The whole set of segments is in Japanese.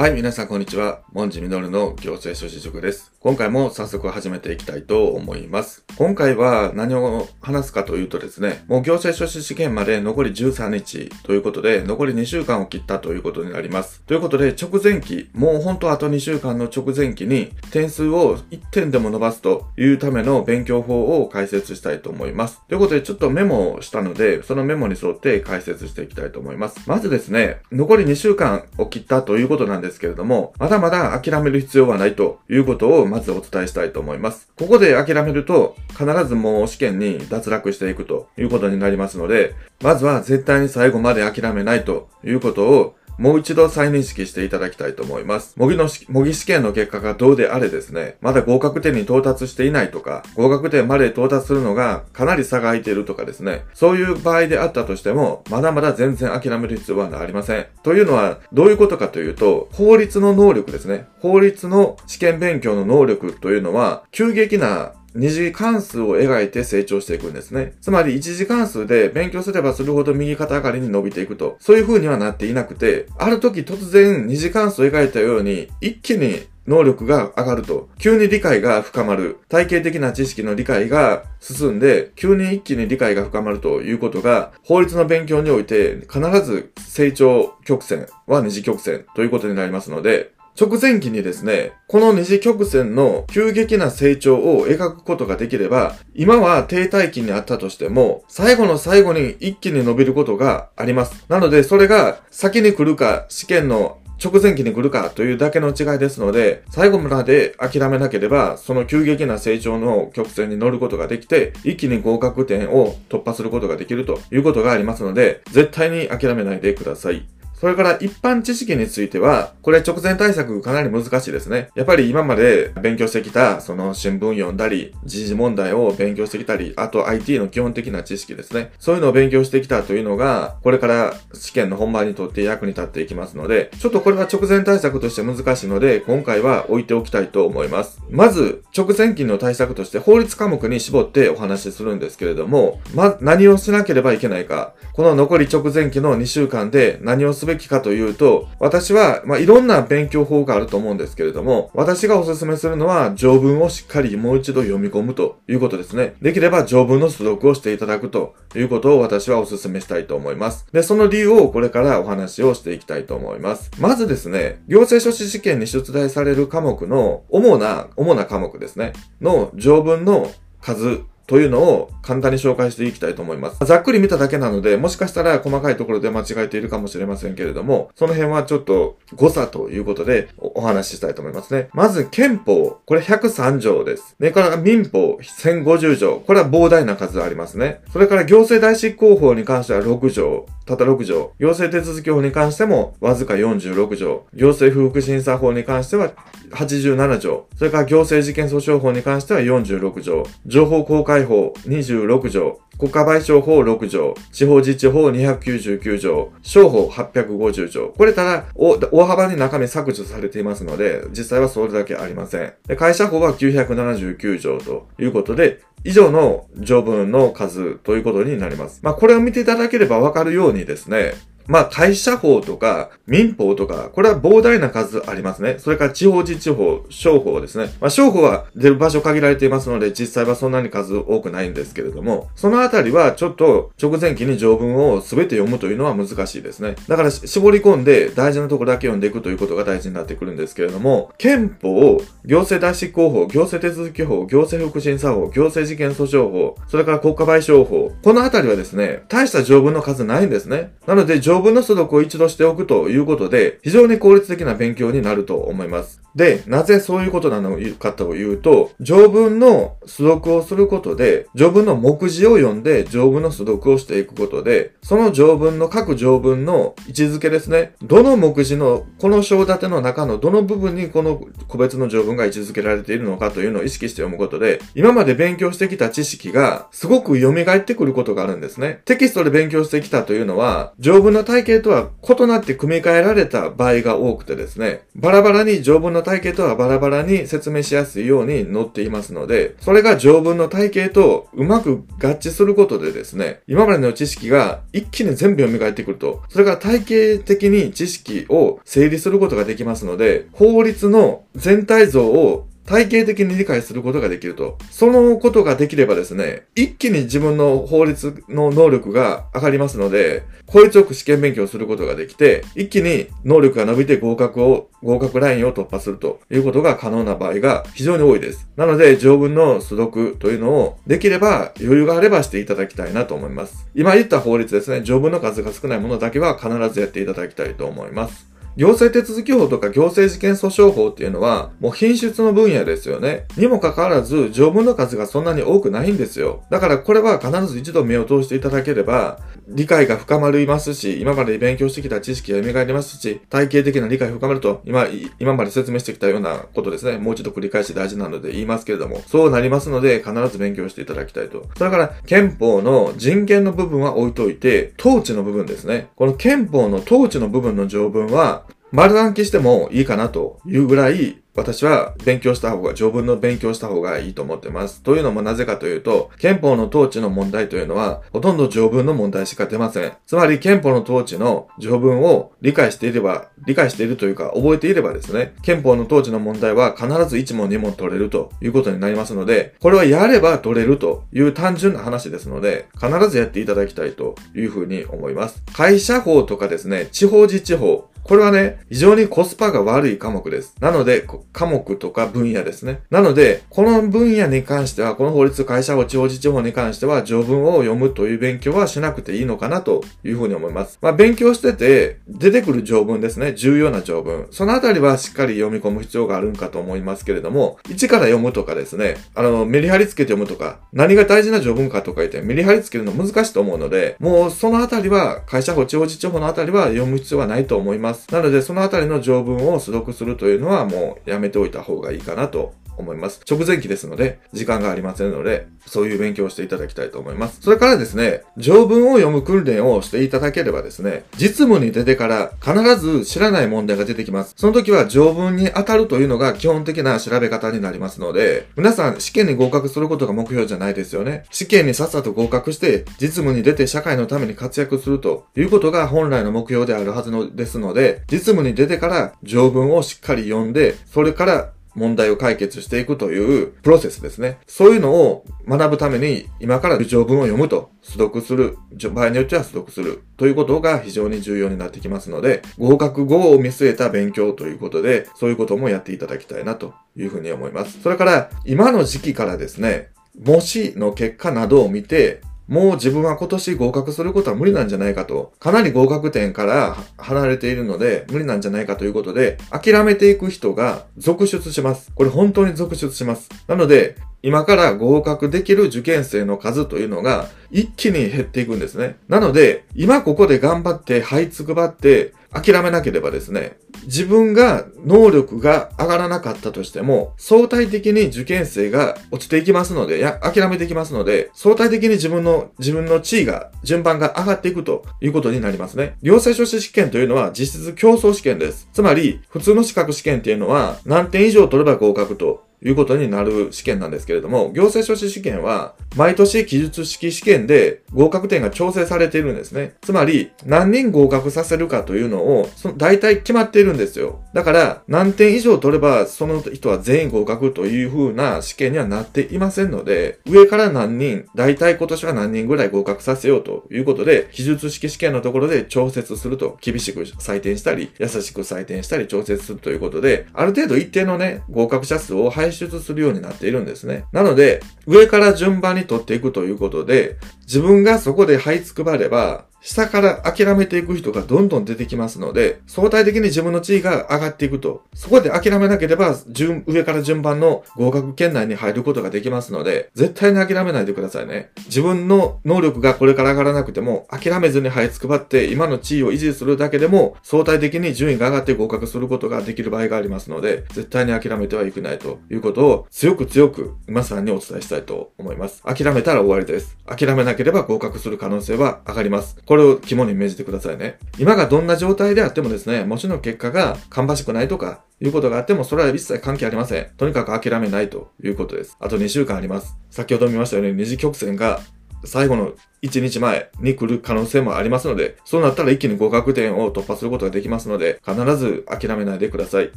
はい、皆さんこんにちは。モンジミノルの行政書士塾です。今回も早速始めていきたいと思います。今回は何を話すかというとですね、もう行政書士試験まで残り13日ということで、残り2週間を切ったということになります。ということで、直前期、もう本当あと2週間の直前期に点数を1点でも伸ばすというための勉強法を解説したいと思います。ということで、ちょっとメモをしたので、そのメモに沿って解説していきたいと思います。まずですね、残り2週間を切ったということなんですけれども、まだまだ諦める必要はないということをまずお伝えしたいと思います。ここで諦めると、必ずもう試験に脱落していくということになりますので、まずは絶対に最後まで諦めないということをもう一度再認識していただきたいと思います。模擬の、模擬試験の結果がどうであれですね、まだ合格点に到達していないとか、合格点まで到達するのがかなり差が空いているとかですね、そういう場合であったとしても、まだまだ全然諦める必要はありません。というのは、どういうことかというと、法律の能力ですね。法律の試験勉強の能力というのは、急激な二次関数を描いて成長していくんですね。つまり一次関数で勉強すればするほど右肩上がりに伸びていくと。そういう風にはなっていなくて、ある時突然二次関数を描いたように一気に能力が上がると。急に理解が深まる。体系的な知識の理解が進んで、急に一気に理解が深まるということが、法律の勉強において必ず成長曲線は二次曲線ということになりますので、直前期にですね、この二次曲線の急激な成長を描くことができれば、今は停滞期にあったとしても、最後の最後に一気に伸びることがあります。なので、それが先に来るか、試験の直前期に来るかというだけの違いですので、最後まで諦めなければ、その急激な成長の曲線に乗ることができて、一気に合格点を突破することができるということがありますので、絶対に諦めないでください。それから一般知識については、これ直前対策かなり難しいですね。やっぱり今まで勉強してきた、その新聞読んだり、時事問題を勉強してきたり、あと IT の基本的な知識ですね。そういうのを勉強してきたというのが、これから試験の本番にとって役に立っていきますので、ちょっとこれは直前対策として難しいので、今回は置いておきたいと思います。まず、直前期の対策として法律科目に絞ってお話しするんですけれども、ま、何をしなければいけないか。この残り直前期の2週間で何をすべべきかというと、私は、まあ、いろんな勉強法があると思うんですけれども、私がおすすめするのは、条文をしっかりもう一度読み込むということですね。できれば条文の出読をしていただくということを私はおすすめしたいと思います。で、その理由をこれからお話をしていきたいと思います。まずですね、行政書士試験に出題される科目の主な、主な科目ですね、の条文の数というのを簡単に紹介していきたいと思います。ざっくり見ただけなので、もしかしたら細かいところで間違えているかもしれませんけれども、その辺はちょっと誤差ということでお話ししたいと思いますね。まず憲法、これ103条です。で、から民法1050条、これは膨大な数ありますね。それから行政代執行法に関しては6条、たった6条。行政手続き法に関してもわずか46条。行政不服審査法に関しては87条。それから行政事件訴訟法に関しては46条。情報公開法26条。国家賠償法6条。地方自治法299条。商法850条。これただ、大幅に中身削除されていますので、実際はそれだけありません。会社法は979条ということで、以上の条文の数ということになります。まあ、これを見ていただければわかるようにですね、まあ、会社法とか民法とか、これは膨大な数ありますね。それから地方自治法、商法ですね。まあ、商法は出る場所限られていますので、実際はそんなに数多くないんですけれども、そのあたりはちょっと直前期に条文を全て読むというのは難しいですね。だから絞り込んで大事なところだけ読んでいくということが大事になってくるんですけれども、憲法、行政代執行法、行政手続き法、行政福審査法、行政事件訴訟法、それから国家賠償法、このあたりはですね、大した条文の数ないんですね。なので、条文の所読を一度しておくということで、非常に効率的な勉強になると思います。で、なぜそういうことなのかというと、条文の出読をすることで、条文の目次を読んで条文の出読をしていくことで、その条文の各条文の位置づけですね。どの目次の、この章立ての中のどの部分にこの個別の条文が位置づけられているのかというのを意識して読むことで、今まで勉強してきた知識がすごく蘇ってくることがあるんですね。テキストで勉強してきたというのは、条文の体系とは異なって組み替えられた場合が多くてですね、バラバラに条文の体系とはバラバラに説明しやすいように載っていますので、それが条文の体系とうまく合致することでですね、今までの知識が一気に全部読み返ってくると、それから体系的に知識を整理することができますので、法律の全体像を体系的に理解することができると。そのことができればですね、一気に自分の法律の能力が上がりますので、効率よく試験勉強することができて、一気に能力が伸びて合格を、合格ラインを突破するということが可能な場合が非常に多いです。なので、条文の素読というのをできれば余裕があればしていただきたいなと思います。今言った法律ですね、条文の数が少ないものだけは必ずやっていただきたいと思います。行政手続法とか行政事件訴訟法っていうのは、もう品質の分野ですよね。にもかかわらず、条文の数がそんなに多くないんですよ。だからこれは必ず一度目を通していただければ、理解が深まりますし、今まで勉強してきた知識が蘇りますし、体系的な理解が深まると、今、今まで説明してきたようなことですね。もう一度繰り返し大事なので言いますけれども、そうなりますので、必ず勉強していただきたいと。それから、憲法の人権の部分は置いといて、統治の部分ですね。この憲法の統治の部分の条文は、丸暗記してもいいかなというぐらい私は勉強した方が、条文の勉強した方がいいと思ってます。というのもなぜかというと、憲法の統治の問題というのは、ほとんど条文の問題しか出ません。つまり、憲法の統治の条文を理解していれば、理解しているというか、覚えていればですね、憲法の統治の問題は必ず1問2問取れるということになりますので、これはやれば取れるという単純な話ですので、必ずやっていただきたいというふうに思います。会社法とかですね、地方自治法、これはね、非常にコスパが悪い科目です。なので、科目とか分野ですね。なので、この分野に関しては、この法律会社法、地方自治法に関しては、条文を読むという勉強はしなくていいのかなというふうに思います。まあ、勉強してて、出てくる条文ですね。重要な条文。そのあたりはしっかり読み込む必要があるんかと思いますけれども、一から読むとかですね、あの、メリハリつけて読むとか、何が大事な条文かとか言って、メリハリつけるの難しいと思うので、もうそのあたりは、会社法、地方自治法のあたりは読む必要はないと思いますます。なので、そのあたりの条文を素読するというのはもうやめておいた方がいいかなと思います。直前期ですので、時間がありませんので、そういう勉強をしていただきたいと思います。それからですね、条文を読む訓練をしていただければですね、実務に出てから必ず知らない問題が出てきます。その時は条文に当たるというのが基本的な調べ方になりますので、皆さん試験に合格することが目標じゃないですよね。試験にさっさと合格して、実務に出て社会のために活躍するということが本来の目標であるはずのですので、実務に出てから条文をしっかり読んで、それから問題を解決していくというプロセスですね。そういうのを学ぶために今から条文を読むと、素読する、場合によっては素読するということが非常に重要になってきますので、合格後を見据えた勉強ということで、そういうこともやっていただきたいなというふうに思います。それから、今の時期からですね、模試の結果などを見て、もう自分は今年合格することは無理なんじゃないかと、かなり合格点から離れているので無理なんじゃないかということで、諦めていく人が続出します。これ本当に続出します。なので、今から合格できる受験生の数というのが一気に減っていくんですね。なので、今ここで頑張って這いつくばって諦めなければですね、自分が能力が上がらなかったとしても、相対的に受験生が落ちていきますので、や、諦めていきますので、相対的に自分の、自分の地位が、順番が上がっていくということになりますね。行政書士試験というのは実質競争試験です。つまり、普通の資格試験っていうのは何点以上取れば合格ということになる試験なんですけれども、行政書士試験は、毎年記述式試験で合格点が調整されているんですね。つまり、何人合格させるかというのを、その大体決まっているんですよ。だから、何点以上取れば、その人は全員合格という風な試験にはなっていませんので、上から何人、大体今年は何人ぐらい合格させようということで、記述式試験のところで調節すると、厳しく採点したり、優しく採点したり調節するということで、ある程度一定のね、合格者数を排出するようになっているんですね。なので、上から順番に取っていくということで、自分がそこで這いつくばれば、下から諦めていく人がどんどん出てきますので、相対的に自分の地位が上がっていくと。そこで諦めなければ、順、上から順番の合格圏内に入ることができますので、絶対に諦めないでくださいね。自分の能力がこれから上がらなくても、諦めずに這いつくばって、今の地位を維持するだけでも、相対的に順位が上がって合格することができる場合がありますので、絶対に諦めてはいけないということを、強く強く、皆さんにお伝えしたいと思います。諦めたら終わりです。諦めなければ合格する可能性は上がります。これを肝に銘じてくださいね。今がどんな状態であってもですね、もちろん結果が芳しくないとか、いうことがあっても、それは一切関係ありません。とにかく諦めないということです。あと2週間あります。先ほど見ましたように、二次曲線が最後の1日前に来る可能性もありますので、そうなったら一気に合格点を突破することができますので、必ず諦めないでください。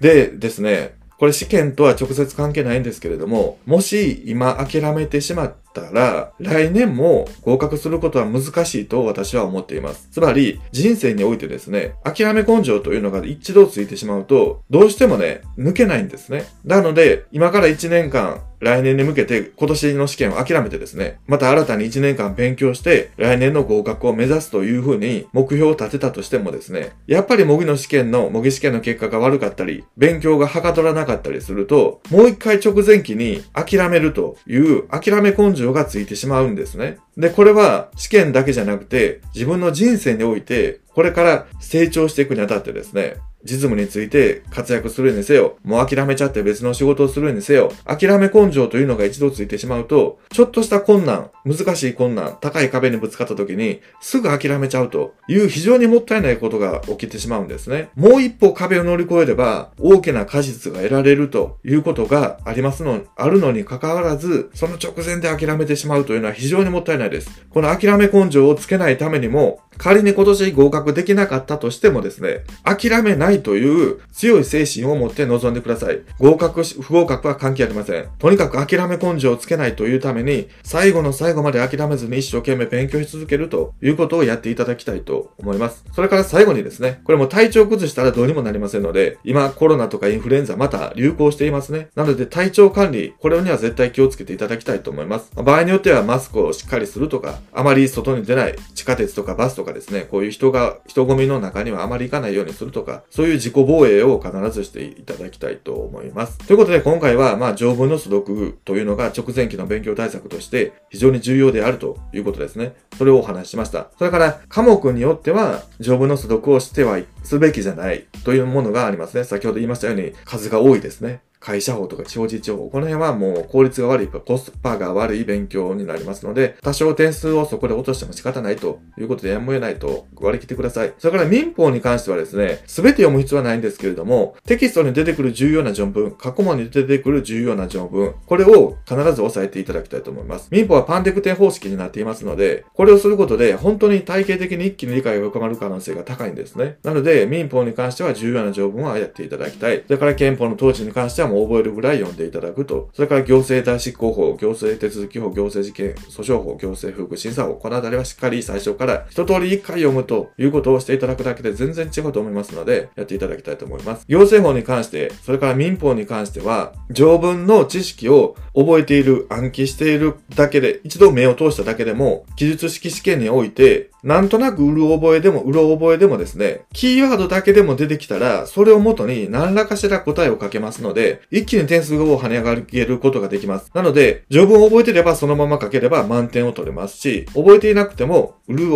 でですね、これ試験とは直接関係ないんですけれども、もし今諦めてしまったら、来年も合格することは難しいと私は思っています。つまり、人生においてですね、諦め根性というのが一度ついてしまうと、どうしてもね、抜けないんですね。なので、今から1年間、来年に向けて今年の試験を諦めてですね、また新たに1年間勉強して、来年の合格を目指すというふうに目標を立てたとしてもですね、やっぱり模擬の試験の、模擬試験の結果が悪かったり、勉強がはかどらなかったりすると、もう一回直前期に諦めるという諦め根性がついてしまうんですね。で、これは試験だけじゃなくて、自分の人生において、これから成長していくにあたってですね、実務について活躍するにせよ、もう諦めちゃって別の仕事をするにせよ、諦め根性というのが一度ついてしまうと、ちょっとした困難、難しい困難、高い壁にぶつかった時に、すぐ諦めちゃうという非常にもったいないことが起きてしまうんですね。もう一歩壁を乗り越えれば、大きな果実が得られるということがありますの、あるのに関わらず、その直前で諦めてしまうというのは非常にもったいないです。この諦め根性をつけないためにも、仮に今年合格できなかったとしてもですね、諦めないという強い精神を持って臨んでください。合格、不合格は関係ありません。とにかく諦め根性をつけないというために、最後の最後まで諦めずに一生懸命勉強し続けるということをやっていただきたいと思います。それから最後にですね、これも体調崩したらどうにもなりませんので、今コロナとかインフルエンザまた流行していますね。なので体調管理、これには絶対気をつけていただきたいと思います。場合によってはマスクをしっかりするとか、あまり外に出ない地下鉄とかバスとかですね、こういう人が、人混みの中にはあまり行かないようにするとか、そいう自己防衛を必ずしていただきたいと思います。ということで今回は、まあ、条文の素読というのが直前期の勉強対策として非常に重要であるということですね。それをお話ししました。それから、科目によっては、条文の素読をしてはすべきじゃないというものがありますね。先ほど言いましたように、数が多いですね。会社法とか地方自治法、この辺はもう効率が悪い、コスパが悪い勉強になりますので、多少点数をそこで落としても仕方ないということでやむを得ないと割り切ってください。それから民法に関してはですね、すべて読む必要はないんですけれども、テキストに出てくる重要な条文、過去問に出てくる重要な条文、これを必ず押さえていただきたいと思います。民法はパンデクテ方式になっていますので、これをすることで本当に体系的に一気に理解が深まる可能性が高いんですね。なので、民法に関しては重要な条文はやっていただきたい。それから憲法の統治に関してはもう覚えるぐらい読んでいただくと、それから行政代執行法、行政手続き法、行政事件、訴訟法、行政福審査法、このあたりはしっかり最初から一通り一回読むということをしていただくだけで全然違うと思いますので、やっていただきたいと思います。行政法に関して、それから民法に関しては、条文の知識を覚えている、暗記しているだけで、一度目を通しただけでも、記述式試験において、なんとなくうる覚えでも、うろ覚えでもですね、キーワードだけでも出てきたら、それをもとに何らかしら答えをかけますので、一気に点数を跳ね上げることができます。なので、条文を覚えてればそのまま書ければ満点を取れますし、覚えていなくても、うる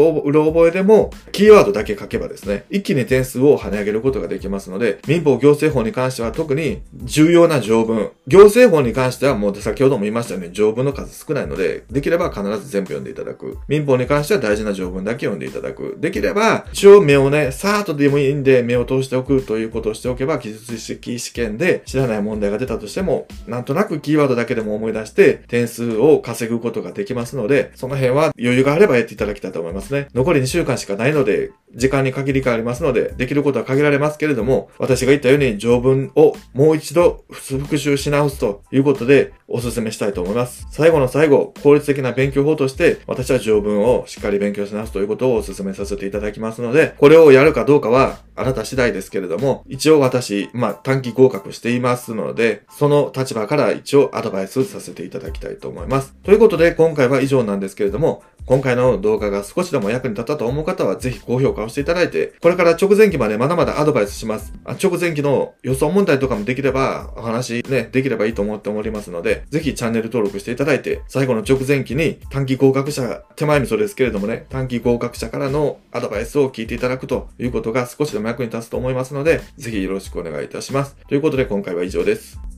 覚えでも、キーワードだけ書けばですね、一気に点数を跳ね上げることができますので、民法行政法に関しては特に重要な条文、行政法に関してはもう先ほども言いましたように条文の数少ないので、できれば必ず全部読んでいただく。民法に関しては大事な条文だけ読んでいただく。できれば、一応目をね、さーっとでもいいんで目を通しておくということをしておけば、記述式試験で知らない問題が出たとしても、なんとなくキーワードだけでも思い出して点数を稼ぐことができますので、その辺は余裕があればやっていただきたいと思いますね。残り2週間しかないので、時間に限りがありますので、できることは限られますけれども、私が言ったように条文をもう一度復習し直すということでお勧めしたいと思います。最後の最後、効率的な勉強法として、私は条文をしっかり勉強し直すということをお勧めさせていただきますので、これをやるかどうかはあなた次第ですけれども、一応私、まあ短期合格していますので、その立場から一応アドバイスさせていただきたいと思います。ということで、今回は以上なんですけれども、今回の動画が少しでも役に立ったと思う方は、ぜひ高評価をしていただいて、これから直前期までまだまだアドバイスします。あ直前期の予想問題とかもできれば、お話ね、できればいいと思っておりますので、ぜひチャンネル登録していただいて、最後の直前期に短期合格者、手前味噌ですけれどもね、短期合格者からのアドバイスを聞いていただくということが少しでも役に立つと思いますので、ぜひよろしくお願いいたします。ということで今回は以上です。